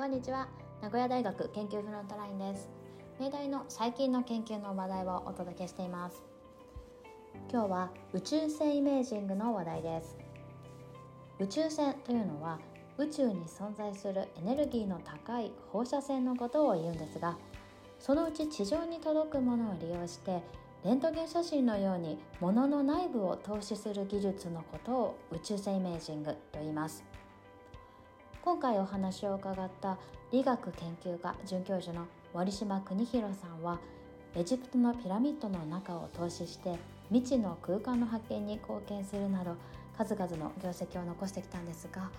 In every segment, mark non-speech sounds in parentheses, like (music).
こんにちは。名古屋大学研究フロントラインです。命題の最近の研究の話題をお届けしています。今日は宇宙船イメージングの話題です。宇宙船というのは宇宙に存在するエネルギーの高い放射線のことを言うんですがそのうち地上に届くものを利用してレントゲン写真のように物の内部を透視する技術のことを宇宙船イメージングと言います。今回お話を伺った理学研究家准教授の森島邦弘さんはエジプトのピラミッドの中を透視して未知の空間の発見に貢献するなど数々の業績を残してきたんですが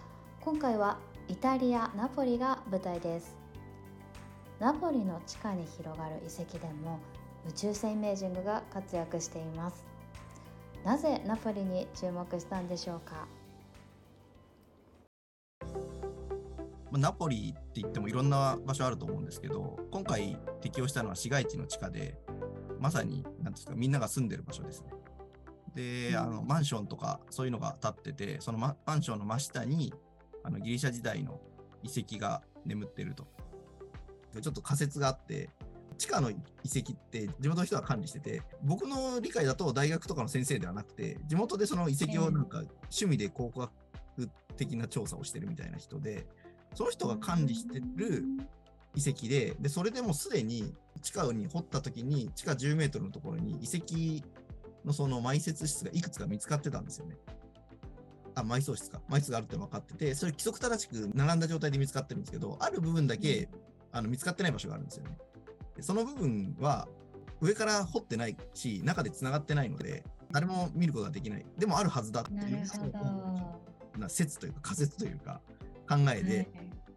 今回はイタリア・ナポリが舞台です。ナポリの地下に広がる遺跡でも宇宙船イメージングが活躍しています。なぜナポリに注目したんでしょうか？ナポリって言ってもいろんな場所あると思うんですけど、今回適用したのは市街地の地下で、まさに、なんですか、みんなが住んでる場所ですね。で、あの、マンションとかそういうのが建ってて、そのマンションの真下に、あの、ギリシャ時代の遺跡が眠ってると。でちょっと仮説があって、地下の遺跡って地元の人が管理してて、僕の理解だと大学とかの先生ではなくて、地元でその遺跡をなんか趣味で考古学的な調査をしてるみたいな人で、その人が管理してる遺跡で、で、それでもすでに地下に掘った時に、地下10メートルのところに遺跡のその埋設室がいくつか見つかってたんですよね。あ、埋葬室か。埋室があるって分かってて、それ規則正しく並んだ状態で見つかってるんですけど、ある部分だけあの見つかってない場所があるんですよね。でその部分は上から掘ってないし、中で繋がってないので、誰も見ることができない。でもあるはずだっていう、な説というか仮説というか、考えで、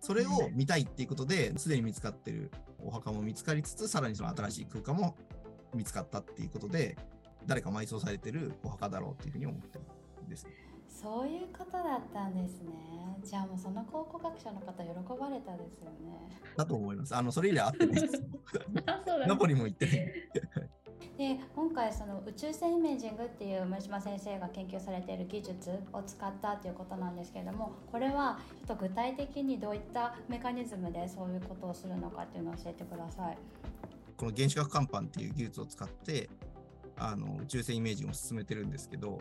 それを見たいっていうことで、すでに見つかってるお墓も見つかりつつ、さらにその新しい空間も見つかったっていうことで、誰か埋葬されてるお墓だろうっていうふうに思ってるんです。そういうことだったんですね。じゃあもうその考古学者の方喜ばれたですよね。だと思います。あのそれ以来会ってないです。(laughs) ナポリも行ってない。で今回その宇宙船イメージングっていう森島先生が研究されている技術を使ったということなんですけれどもこれはちょっと具体的にどういったメカニズムでそういうことをするのかっていうのを教えてください。この原子核乾板っていう技術を使ってあの宇宙船イメージングを進めてるんですけど、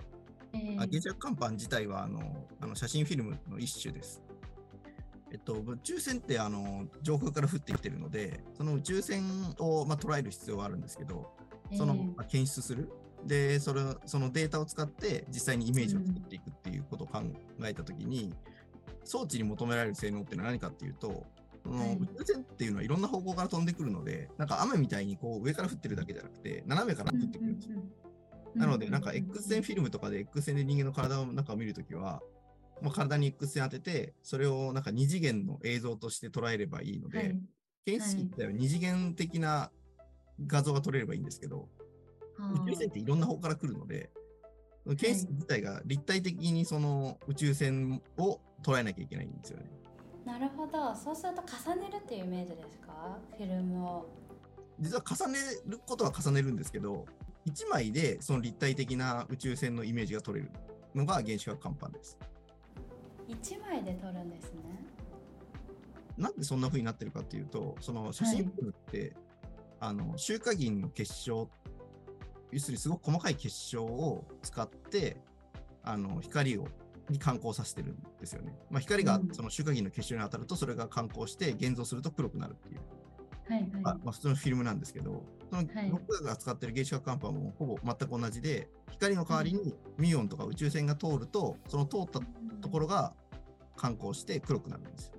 えー、原子核乾板自体はあのあの写真フィルムの一種です。えっと、宇宙船ってあの上空から降ってきてるので、その宇宙船を、まあ、捉える必要はあるんですけど、その、まあ、検出する。でそれそのデータを使って実際にイメージを作っていくっていうことを考えたときに、装置に求められる性能ってのは何かっていうと、その宇宙船っていうのはいろんな方向から飛んでくるので、なんか雨みたいにこう上から降ってるだけじゃなくて、斜めから降ってくるんですよ。なので、なんか X 線フィルムとかで X 線で人間の体の中を見るときは、まあ、体に X 線当てて、それをなんか2次元の映像として捉えればいいので、はい、検出器って2次元的な画像が撮れればいいんですけど、宇宙船っていろんな方から来るので、検出自体が立体的にその宇宙船を捉えなきゃいけないんですよね。なるほど。そうすると重ねるっていうイメージですか？フィルムを。実は重ねることは重ねるんですけど、1枚でその立体的な宇宙船のイメージが取れるのが原子核乾板です。1枚で撮るんですね。なんでそんな風になってるかっていうと、その写真って、はい、あの周化銀の結晶、要するにすごく細かい結晶を使ってあの光をに観光させてるんですよね。まあ、光がその周化銀の結晶に当たると、それが観光して現像すると黒くなるっていう。はいはいまあ、普通のフィルムなんですけど、その僕が使ってる原子核乾板もほぼ全く同じで、光の代わりにミュオンとか宇宙船が通ると、その通ったところが観光して黒くなるんですよ。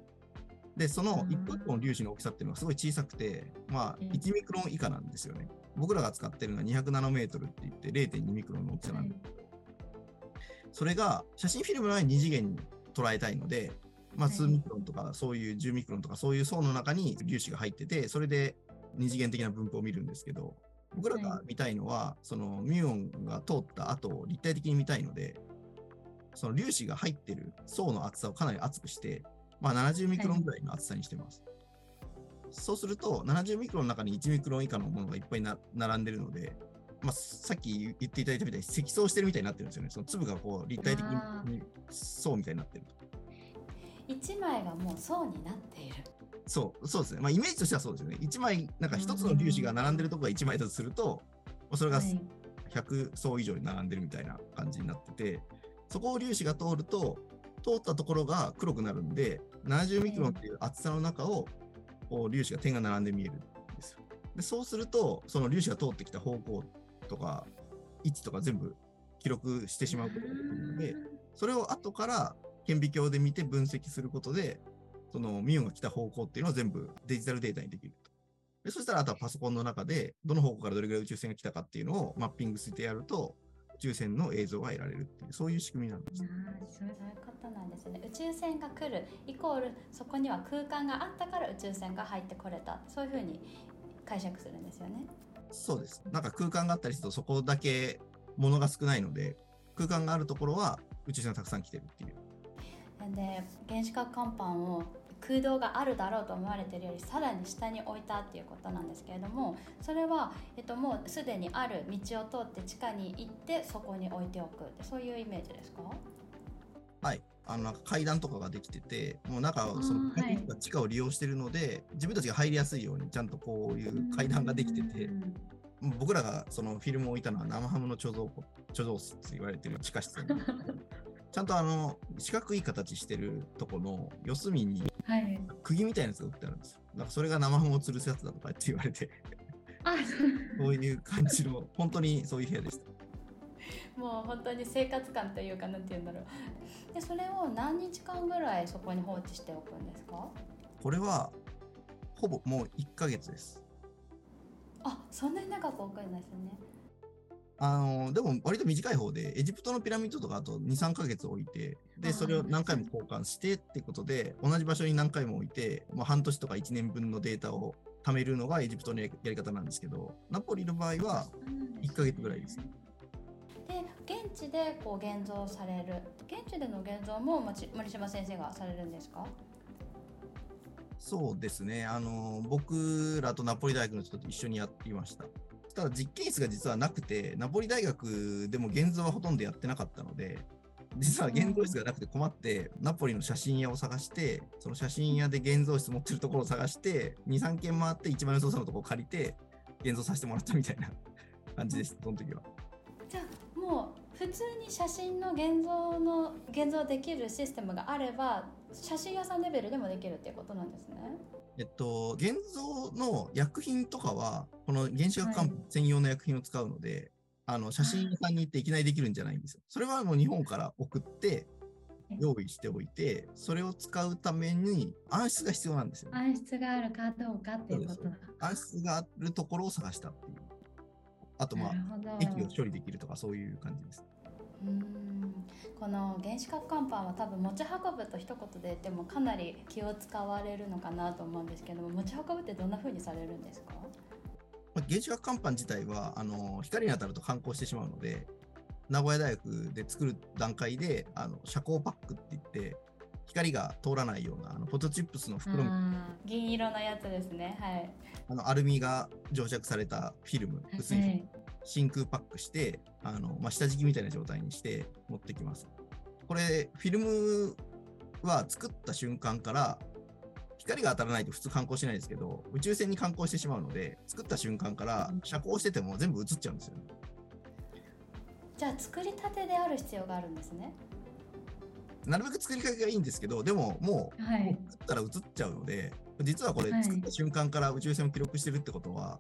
で、その一個一個の粒子の大きさっていうのはすごい小さくて、まあ、1ミクロン以下なんですよね。僕らが使ってるのは200ナノメートルって言って0.2ミクロンの大きさなんで、それが写真フィルムの場合2次元に捉えたいので、まあ、数ミクロンとか、そういう10ミクロンとか、そういう層の中に粒子が入ってて、それで二次元的な分布を見るんですけど、僕らが見たいのは、そのミュオンが通った後を立体的に見たいので、その粒子が入ってる層の厚さをかなり厚くして、まあ、70ミクロンぐらいの厚さにしてます。はい、そうすると、70ミクロンの中に1ミクロン以下のものがいっぱいな並んでるので、まあ、さっき言っていただいたみたいに積層してるみたいになってるんですよね。その粒がこう立体的に層みたいになってると。1枚がもう層になっている。そう、そうですね。まあ、イメージとしてはそうですよね。1枚、なんか一つの粒子が並んでるところが1枚だとすると、それがはい100層以上に並んでるみたいな感じになってて、そこを粒子が通ると、通ったところが黒くなるんで、70ミクロンっていう厚さの中を、こう粒子が点が並んで見えるんですよ。で、そうすると、その粒子が通ってきた方向とか、位置とか全部記録してしまうことができるので、それを後から顕微鏡で見て分析することで、そのミュンが来た方向っていうのを全部デジタルデータにできると。でそしたらあとはパソコンの中で、どの方向からどれぐらい宇宙船が来たかっていうのをマッピングしてやると、宇宙船の映像が得られるっていう、そういう仕組みなんです。あーそういうことなんですね宇宙船が来るイコールそこには空間があったから宇宙船が入ってこれたそういうふうに解釈するんですよねそうです。なんか空間があったりすると、そこだけ物が少ないので、空間があるところは宇宙船がたくさん来てるっていう。で原子核甲板を空洞があるだろうと思われているよりさらに下に置いたっていうことなんですけれどもそれは、えっと、もうすでにある道を通って地下に行ってそこに置いておくってそういうイメージですか？はい。あのなんか階段とかができてて、もう中をその地下を利用してるので、自分たちが入りやすいようにちゃんとこういう階段ができてて、僕らがそのフィルムを置いたのは生ハムの貯蔵庫、貯蔵室って言われてる地下室 (laughs) ちゃんとあの四角い形してるとこの四隅にはい釘みたいなやつが売ってあるんですよ。だからそれが生ハムを吊るすやつだとかって言われて、あそういう感じの、本当にそういう部屋でした。もう本当に生活感というかなんて言うんだろうでそれを何日間ぐらいそこに放置しておくんですか？これはほぼもう1ヶ月です。あそんなに長く置くんですねあのでも割と短い方で、エジプトのピラミッドとかあと2、3ヶ月置いて、で、それを何回も交換してってことで、同じ場所に何回も置いて、まあ、半年とか1年分のデータを貯めるのがエジプトのやり方なんですけど、ナポリの場合は、1ヶ月ぐらいですね。で現地でこう現像される現地での現像も森島先生がされるんですか？そうですね。あの、僕らとナポリ大学の人と一緒にやっていました。ただ実験室が実はなくて、ナポリ大学でも現像はほとんどやってなかったので、実は現像室がなくて困って、ナポリの写真屋を探して、その写真屋で現像室持ってるところを探して、2、3軒回って一番良さそうなところを借りて、現像させてもらったみたいな (laughs) 感じでした、その時は。じゃあもう普通に写真の現像の現像できるシステムがあれば写真屋さんレベルでもできるっていうことなんですねえっと、現像の薬品とかは、この原子核はい乾板専用の薬品を使うので、あの写真屋さんに行っていきなりできるんじゃないんですよ。(laughs) それはもう日本から送ってはい用意しておいて、それを使うために暗室が必要なんですよ、ね。暗室があるかどうかっていうことだ暗室があるところを探したっていう。あと、まあ液を処理できるとかそういう感じです。うーん。この原子核乾板は多分持ち運ぶと一言で言ってもかなり気を使われるのかなと思うんですけども持ち運ぶってどんな風にされるんですか？まあ、原子核乾板自体はあの光に当たると感光してしまうので、名古屋大学で作る段階であの遮光パックって言って、光が通らないようなあのポテトチップスの袋銀色のやつですね。はい。あのアルミが蒸着されたフィルム、薄いフィルム真空パックして、あのまあ、下敷きみたいな状態にして持ってきます。これ、フィルムは作った瞬間から、光が当たらないと普通観光しないですけど、宇宙船に観光してしまうので、作った瞬間から遮光してても全部映っちゃうんですよね。じゃあ作りたてである必要があるんですねなるべく作りかけがいいんですけど、でももう、はもう作ったら映っちゃうので、実はこれはい作った瞬間から宇宙船を記録してるってことは、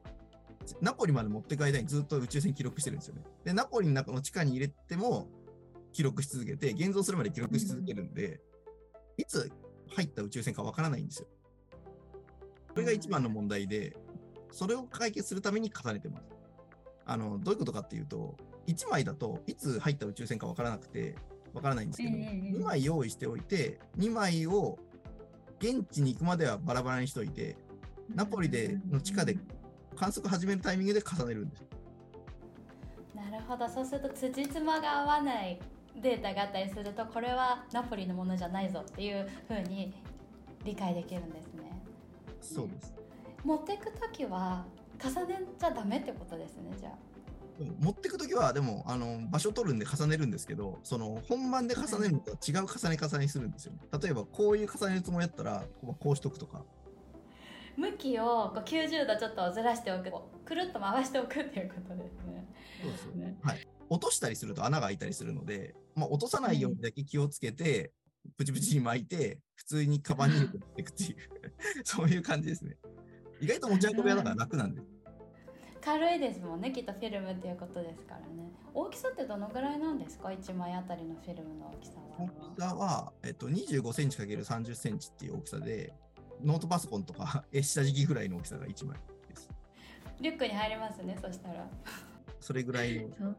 ナポリまで持って帰りにずっと宇宙船記録してるんですよね。で、ナポリの中の地下に入れても記録し続けて、現像するまで記録し続けるんで、いつ入った宇宙船かわからないんですよ。これが一番の問題で、それを解決するために重ねてます。あの、どういうことかっていうと、1枚だといつ入った宇宙船かわからなくて、わからないんですけど、ええええ2枚用意しておいて、2枚を現地に行くまではバラバラにしておいて、ナポリでの地下で観測始めるタイミングで重ねるんです。なるほどそうすると辻褄が合わないデータがあったりするとこれはナポリのものじゃないぞっていう風に理解できるんですねそうです。持っていく時は重ねちゃダメってことですねじゃあ持ってくときは、でも、あの、場所取るんで重ねるんですけど、その、本番で重ねるのとは違う重ね重ねにするんですよね。例えば、こういう重ねるつもりだったら、こうしとくとか、向きをこう90度ちょっとずらしておくくるっと回しておくっていうことですね。そうですね。はい。落としたりすると穴が開いたりするので、まあ、落とさないようにだけ気をつけて、プチプチに巻いて、普通にカバンに入れていくっていう (laughs) そういう感じですね。意外と持ち運びはだから楽なんで。軽いですもんねきっとフィルムっていうことですからね大きさってどのぐらいなんですか？1枚あたりのフィルムの大きさは大きさは、えっと、25センチ ×30 センチっていう大きさでノートパソコンとか下敷きぐらいの大きさが1枚。ですリュックに入りますねそしたら。それぐらいの。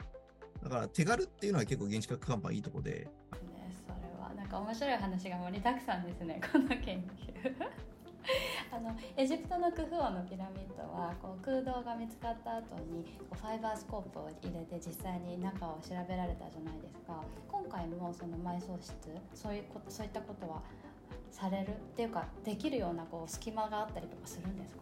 だから手軽っていうのは結構原子核看板いいとこで。ねそれは。なんか面白い話が盛りだくさんですね (laughs) この研究。(laughs) あのエジプトのクフ王のピラミッドはこう空洞が見つかった後にこうファイバースコープを入れて実際に中を調べられたじゃないですか。今回もその埋葬室そういうことそういったことはされる？っていうかできるようなこう隙間があったりとかするんですか？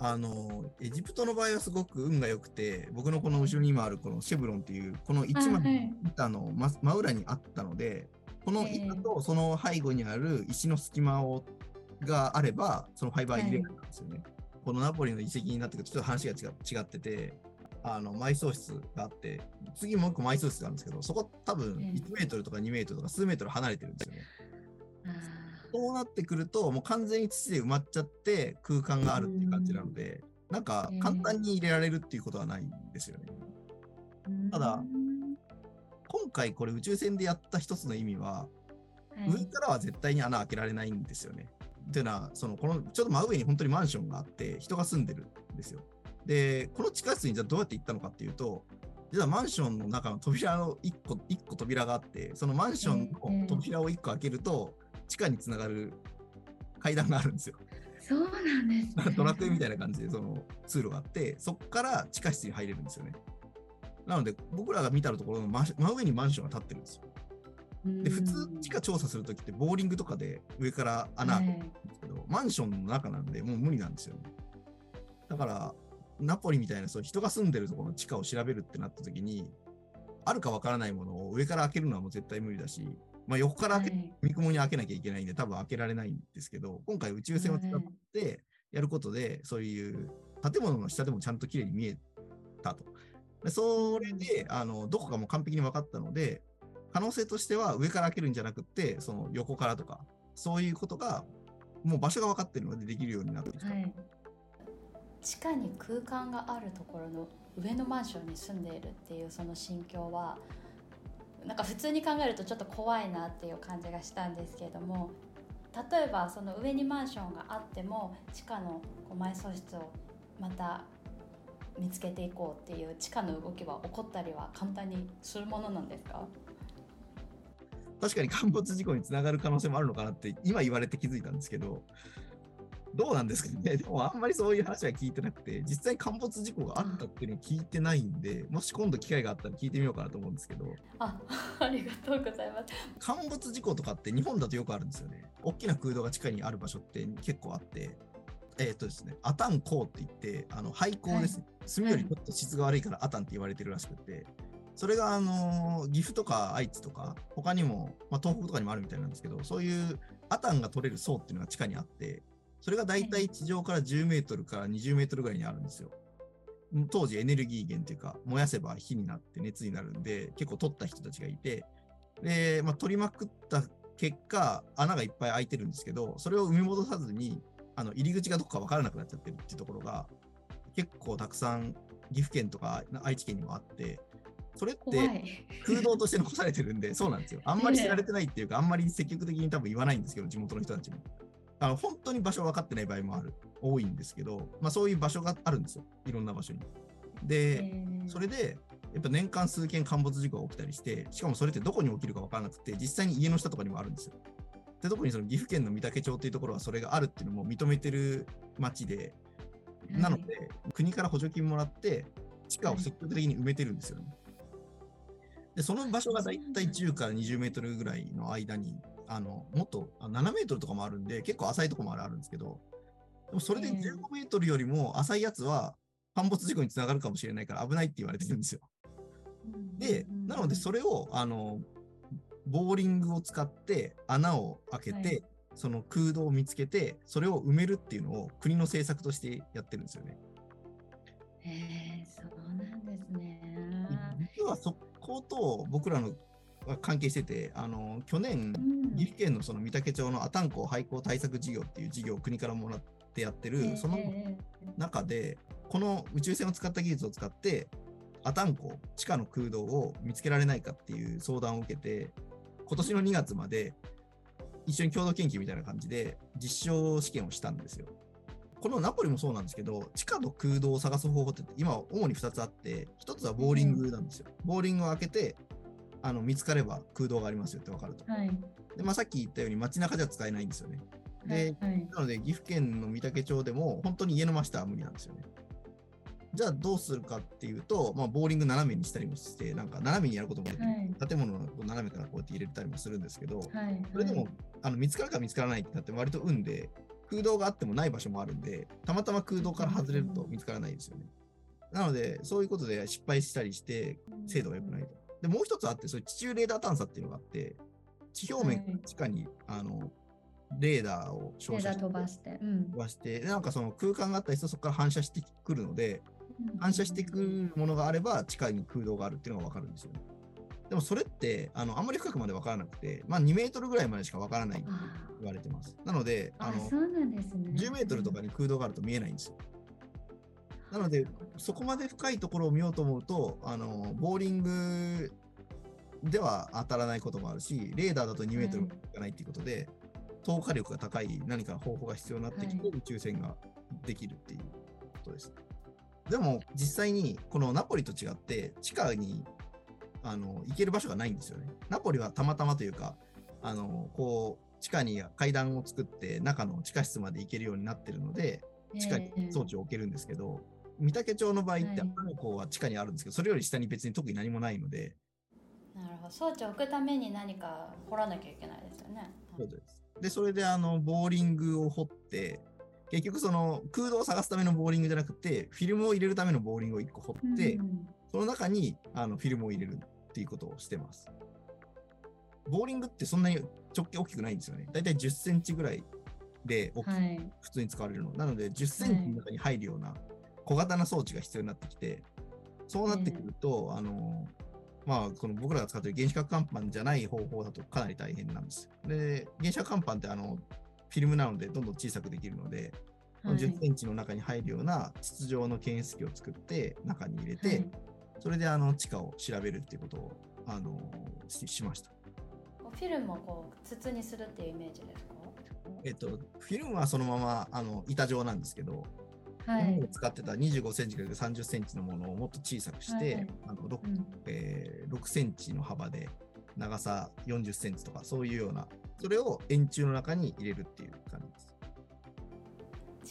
あのエジプトの場合はすごく運が良くて僕のこの後ろに今あるこのシェブロンっていうこの1枚の板の真裏にあったので、この板とその背後にある石の隙間をがあれば、そのファイバー入れるんですよね。はい、このナポリの遺跡になってくると、ちょっと話が違違ってて、あの埋葬室があって、次もう一個埋葬室があるんですけど、そこ多分1メートルとか2メートルとか数メートル離れてるんですよね。そうなってくると、もう完全に土で埋まっちゃって空間があるっていう感じなので、なんか簡単に入れられるっていうことはないんですよね。ただ、今回これ宇宙船でやった一つの意味は、上からは絶対に穴開けられないんですよね。っていうのは、その、この、ちょっと真上に本当にマンションがあって、人が住んでるんですよ。で、この地下室にじゃあどうやって行ったのかっていうと、実はマンションの中の扉の1個、1個扉があって、そのマンションの扉を1個開けると、地下につながる階段があるんですよ。そうなんです、ね、ドラクエみたいな感じで、その通路があって、そこから地下室に入れるんですよね。なので、僕らが見たところの真上にマンションが建ってるんですよ。で普通地下調査するときってボーリングとかで上から穴開けるんですけど、マンションの中なんでもう無理なんですよね。だからナポリみたいなそう人が住んでるところの地下を調べるってなったときにあるかわからないものを上から開けるのはもう絶対無理だし、まあ、横から開け、はい、見雲に開けなきゃいけないんで多分開けられないんですけど今回宇宙船を使ってやることで、そういう建物の下でもちゃんときれいに見えたと。でそれであのどこかも完璧に分かったので可能性としては上から開けるんじゃなくて、その横からとか、そういうことが、もう場所が分かってるのでできるようになってきた。はい、地下に空間があるところの上のマンションに住んでいるっていうその心境は、なんか普通に考えるとちょっと怖いなっていう感じがしたんですけれども、例えばその上にマンションがあっても地下のこう埋葬室をまた見つけていこうっていう地下の動きは起こったりは簡単にするものなんですか？確かに陥没事故につながる可能性もあるのかなって今言われて気づいたんですけど、どうなんですかね、(laughs) でもあんまりそういう話は聞いてなくて、実際に陥没事故があったっていうのを聞いてないんで、もし今度機会があったら聞いてみようかなと思うんですけど、あ (laughs) ありがとうございます。陥没事故とかって日本だとよくあるんですよね。大きな空洞が地下にある場所って結構あって、えっ、ー、とですね、アタン鉱って言って、あの廃鉱ですね、はい、炭よりちょっと質が悪いからアタンって言われてるらしくて、それが、あの、岐阜とか愛知とか、他にも、まあ、東北とかにもあるみたいなんですけど、そういうアタンが取れる層っていうのが地下にあって、それが大体地上から10メートルから20メートルぐらいにあるんですよ。当時エネルギー源というか、燃やせば火になって熱になるんで、結構取った人たちがいて、で、まあ、取りまくった結果、穴がいっぱい開いてるんですけど、それを埋め戻さずに、あの入り口がどこか分からなくなっちゃってるっていうところが、結構たくさん岐阜県とか愛知県にもあって、それって空洞として残されてるんで、そうなんですよ。あんまり知られてないっていうか、あんまり積極的に多分言わないんですけど、地元の人たちも。あの本当に場所分かってない場合もある、多いんですけど、まあ、そういう場所があるんですよ、いろんな場所に。で、それで、やっぱ年間数件陥没事故が起きたりして、しかもそれってどこに起きるか分からなくて、実際に家の下とかにもあるんですよ。で特にその岐阜県の御嶽町っていうところはそれがあるっていうのも認めてる町で、なので、国から補助金もらって、地下を積極的に埋めてるんですよね。で、その場所がだいたい10から20メートルぐらいの間に、あの、もっと7メートルとかもあるんで、結構浅いところもあるんですけど、でもそれで15メートルよりも浅いやつは、陥没事故につながるかもしれないから危ないって言われてるんですよ。で、なのでそれを、あの、ボーリングを使って穴を開けて、その空洞を見つけて、それを埋めるっていうのを国の政策としてやってるんですよね。へえ、そうなんですね。実はそこと僕らの関係してて、あの去年、岐阜県のその御嶽町の阿寒湖廃校対策事業っていう事業を国からもらってやってる、その中で、この宇宙船を使った技術を使って、阿寒湖地下の空洞を見つけられないかっていう相談を受けて、今年の2月まで一緒に共同研究みたいな感じで実証試験をしたんですよ。このナポリもそうなんですけど、地下の空洞を探す方法って今主に2つあって、1つはボーリングなんですよ。ボーリングを開けて、あの見つかれば空洞がありますよって分かると。はい、でまあ、さっき言ったように街中じゃ使えないんですよね。で、はい、なので岐阜県の御嶽町でも本当に家の真下は無理なんですよね。じゃあどうするかっていうと、まあ、ボーリング斜めにしたりもして、なんか斜めにやることもできる、はい、建物の斜めからこうやって入れたりもするんですけど、はい、それでもあの見つかるか見つからないってなって割と運で、空洞があってもない場所もあるんで、たまたま空洞から外れると見つからないですよね。なので、そういうことで失敗したりして、精度が良くないと。で、もう一つあって、それ地中レーダー探査っていうのがあって、地表面地下に、あのレーダーを照射して飛ばして、うん、飛ばしてなんかその空間があったりするとそこから反射してくるので、反射してくるものがあれば地下に空洞があるっていうのが分かるんですよね。でもそれってあのあんまり深くまで分からなくて、まあ、2メートルぐらいまでしか分からないって言われてます。なのであの10メートルとかに空洞があると見えないんですよ。なのでそこまで深いところを見ようと思うとあのボーリングでは当たらないこともあるしレーダーだと2メートルいかないっていうことで、透過力が高い何か方法が必要になってきて、宇宙船ができるっていうことです。でも実際にこのナポリと違って地下にあの行ける場所がないんですよね。ナポリはたまたまというかあのこう地下に階段を作って中の地下室まで行けるようになってるので地下に装置を置けるんですけど、えー、御嶽町の場合って赤の港は地下にあるんですけど、それより下に別に特に何もないので。なるほど装置を置くために何か掘らなきゃいけないですよね。そうですでそれであのボーリングを掘って結局その空洞を探すためのボーリングじゃなくて、フィルムを入れるためのボーリングを1個掘って、うん、その中にあのフィルムを入れるっていうことをしてます。ボーリングってそんなに直径大きくないんですよね。だいたい10センチぐらいで大き、はい、普通に使われるの。なので10センチの中に入るような小型な装置が必要になってきて、そうなってくると、あのまあ、この僕らが使っている原子核乾板じゃない方法だとかなり大変なんです。で、原子核乾板ってあのフィルムなのでどんどん小さくできるので、はい、10センチの中に入るような筒状の検出器を作って中に入れて、はい、それであの地下を調べるっていうことをあのししました。フィルムをこう筒にするっていうイメージですか？えっと、フィルムはそのままあの板状なんですけど、はい、使ってた25センチから30センチのものをもっと小さくして、はい、あの 6,、うんえー、6センチの幅で長さ40センチとかそういうようなそれを円柱の中に入れるっていう感じです。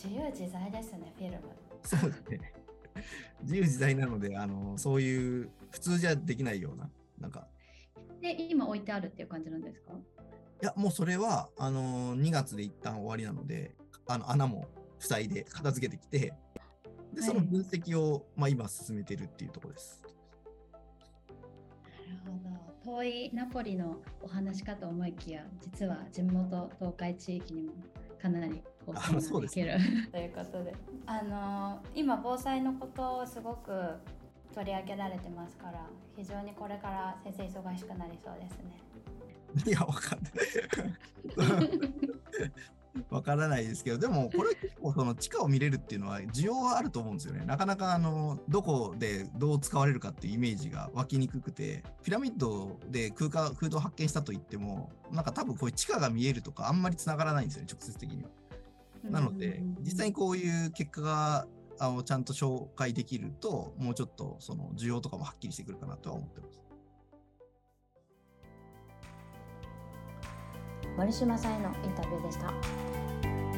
自由自在ですね、フィルム。そうですね。(laughs) 自由自在なので、あのそういう普通じゃできないような、なんか。で、今置いてあるっていう感じなんですか？いや、もうそれは、あの2月で一旦終わりなので、あの穴も塞いで片付けてきて、でその分析を、はい、まあ、今進めてるっていうところです。遠いナポリのお話かと思いきや実は地元東海地域にもかなり貢献ができる。(laughs) ということで。あの今防災のことをすごく取り上げられてますから非常にこれから先生忙しくなりそうですね。(laughs) いやわかんない (laughs) わからないですけど、でもこれ (laughs) 結構その地下を見れるっていうのは需要はあると思うんですよね。なかなかあのどこでどう使われるかっていうイメージが湧きにくくて、ピラミッドで空間空洞発見したと言っても、なんか多分こういう地下が見えるとかあんまりつながらないんですよね、直接的には。なので、実際にこういう結果があのちゃんと紹介できると、もうちょっとその需要とかもはっきりしてくるかなとは思ってます。森島さんへのインタビューでした。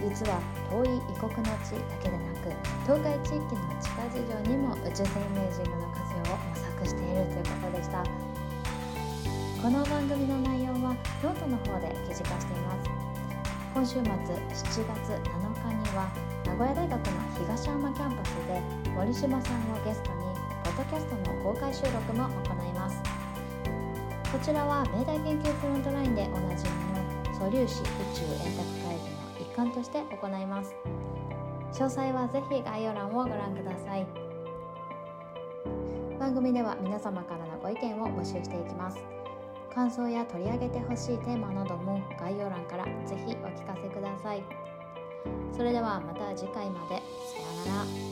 実は遠い異国の地だけでなく東海地域の地下事業にも宇宙線イメージングの活用を模索しているということでした。この番組の内容はノートの方で記事化しています。今週末7月7日には名古屋大学の東山キャンパスで森島さんをゲストにポッドキャストの公開収録も行います。こちらは明大研究フロントラインでおなじみ素粒子宇宙円卓会議の一環として行います。詳細はぜひ概要欄をご覧ください。番組では皆様からのご意見を募集していきます。感想や取り上げてほしいテーマなども概要欄からぜひお聞かせください。それではまた次回まで。さようなら。